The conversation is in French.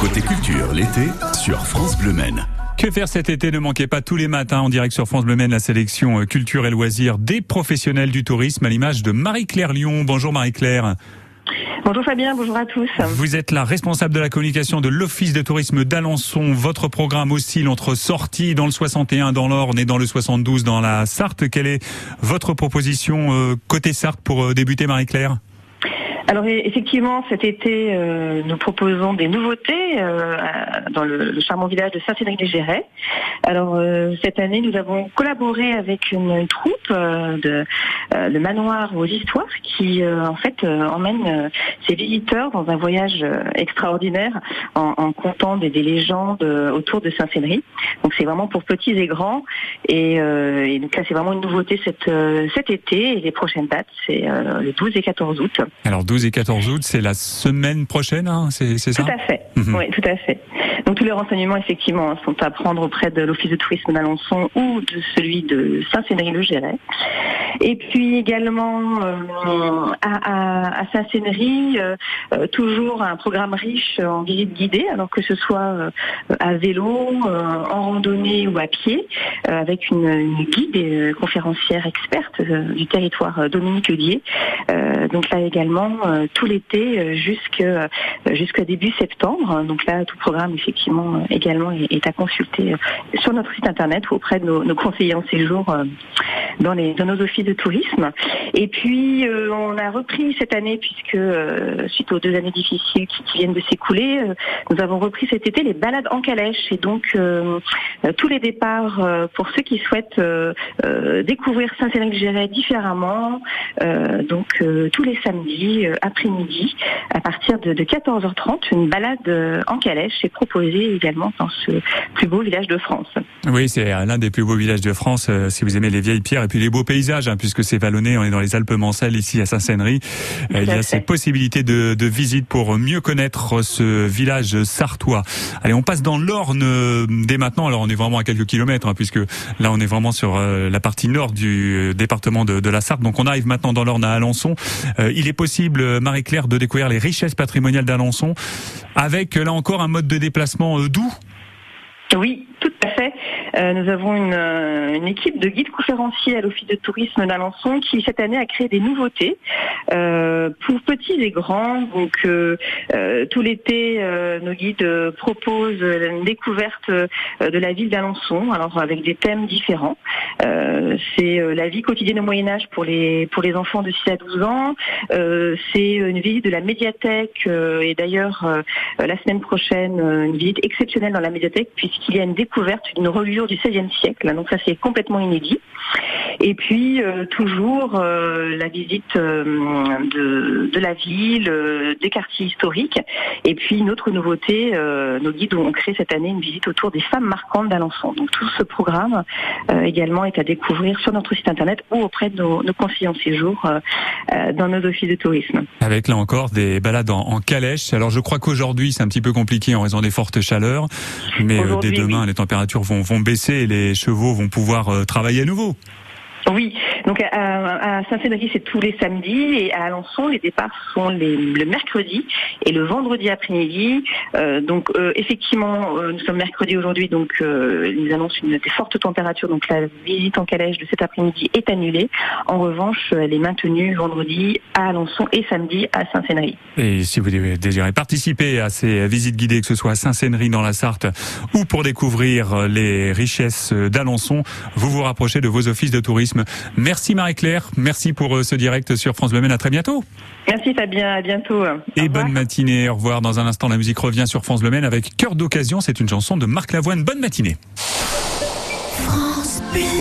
Côté culture, l'été, sur France Bleu Maine. Que faire cet été? Ne manquez pas tous les matins en direct sur France Bleu Maine la sélection euh, culture et loisirs des professionnels du tourisme à l'image de Marie-Claire Lyon. Bonjour Marie-Claire. Bonjour Fabien, bonjour à tous. Vous êtes la responsable de la communication de l'Office de tourisme d'Alençon. Votre programme oscille entre sorties dans le 61 dans l'Orne et dans le 72 dans la Sarthe. Quelle est votre proposition euh, côté Sarthe pour euh, débuter Marie-Claire? Alors effectivement, cet été, euh, nous proposons des nouveautés euh, dans le, le, charmant village de Saint-Cédric-les-Gérais. Alors euh, cette année, nous avons collaboré avec une, troupe de, de manoir aux histoires qui en fait emmène ses visiteurs dans un voyage extraordinaire en, en comptant des, des, légendes autour de Saint-Cédric. Donc c'est vraiment pour petits et grands. Et, et donc là, c'est vraiment une nouveauté cette, cet été et les prochaines dates, c'est le 12 et 14 août. Alors 12 et 14 août, c'est la semaine prochaine, hein, c'est ça? Tout à fait. Mhm. Oui, tout à fait. Donc tous les renseignements effectivement sont à prendre auprès de l'Office de tourisme d'Alençon ou de celui de Saint-Cédric-le-Géret. Et puis également euh, à, Saint-Cénery, euh, euh, toujours un programme riche en visite guidée, alors que ce soit à vélo, en randonnée ou à pied, avec une, guide et conférencière experte du territoire Dominique Dier. donc là également tout l'été jusqu'à début septembre. Donc là tout programme effectivement également est, à consulter sur notre site internet ou auprès de nos, conseillers en séjour dans nos offices de tourisme. Et puis, euh, on a repris cette année, puisque euh, suite aux deux années difficiles qui, viennent de s'écouler, euh, nous avons repris cet été les balades en calèche. Et donc, tous les départs pour ceux qui souhaitent découvrir Saint-Cédric-Géret différemment, donc tous les samedis après-midi, à partir de 14h30, une balade en calèche est proposée également dans ce plus beau village de France. Oui, c'est l'un des plus beaux villages de France, si vous aimez les vieilles pierres et puis les beaux paysages, hein, puisque c'est vallonné, on est dans les Alpes Mancelles ici à Saint-Sénery. Il y a ces possibilités de, de, visite pour mieux connaître ce village sartois. Allez, on passe dans l'Orne euh, dès maintenant. Alors on est vraiment à quelques kilomètres, hein, puisque là on est vraiment sur euh, la partie nord du euh, département de, de, la Sarthe. Donc on arrive maintenant dans l'Orne à Alençon. il est possible, Marie-Claire, de découvrir les richesses patrimoniales d'Alençon avec là encore un mode de déplacement doux? Oui, tout à fait. Euh, nous avons une, euh, une, équipe de guides conférenciers à l'Office de tourisme d'Alençon qui cette année a créé des nouveautés euh, pour petits et grands. Donc tout l'été, nos guides proposent une découverte de la ville d'Alençon, alors avec des thèmes différents. c'est la vie quotidienne au Moyen Âge pour les pour les enfants de 6 à 12 ans. c'est une visite de la médiathèque et d'ailleurs la semaine prochaine une visite exceptionnelle dans la médiathèque puisqu'il y a une découverte d'une du XVIe siècle. Donc ça c'est complètement inédit. Et puis euh, toujours euh, la visite euh, de, de, la ville, des quartiers historiques. Et puis une autre nouveauté, nos guides ont créé cette année une visite autour des femmes marquantes d'Alençon. Donc tout ce programme également est à découvrir sur notre site internet ou auprès de nos, nos conseillers en séjour dans nos offices de tourisme. Avec là encore des balades en, en calèche. Alors je crois qu'aujourd'hui c'est un petit peu compliqué en raison des fortes chaleurs, mais dès demain les températures vont, vont baisser et les chevaux vont pouvoir travailler à nouveau. Oui, donc à, Saint-Cédric c'est tous les samedis et à Alençon les départs sont le mercredi et le vendredi après-midi. Euh, donc euh, effectivement euh, nous sommes mercredi aujourd'hui donc ils annoncent une des fortes donc la visite en calèche de cet après-midi est annulée. En revanche elle est maintenue vendredi à Alençon et samedi à Saint-Cédric. Et si vous désirez participer à ces visites guidées que ce soit à Saint-Cédric dans la Sarthe ou pour découvrir les richesses d'Alençon, vous vous rapprochez de vos offices de tourisme Merci Marie-Claire, merci pour euh, ce direct sur France Bleu À très bientôt. Merci Fabien, à bientôt. Et bonne matinée, au revoir. Dans un instant, la musique revient sur France Bleu avec Cœur d'occasion. C'est une chanson de Marc Lavoine. Bonne matinée.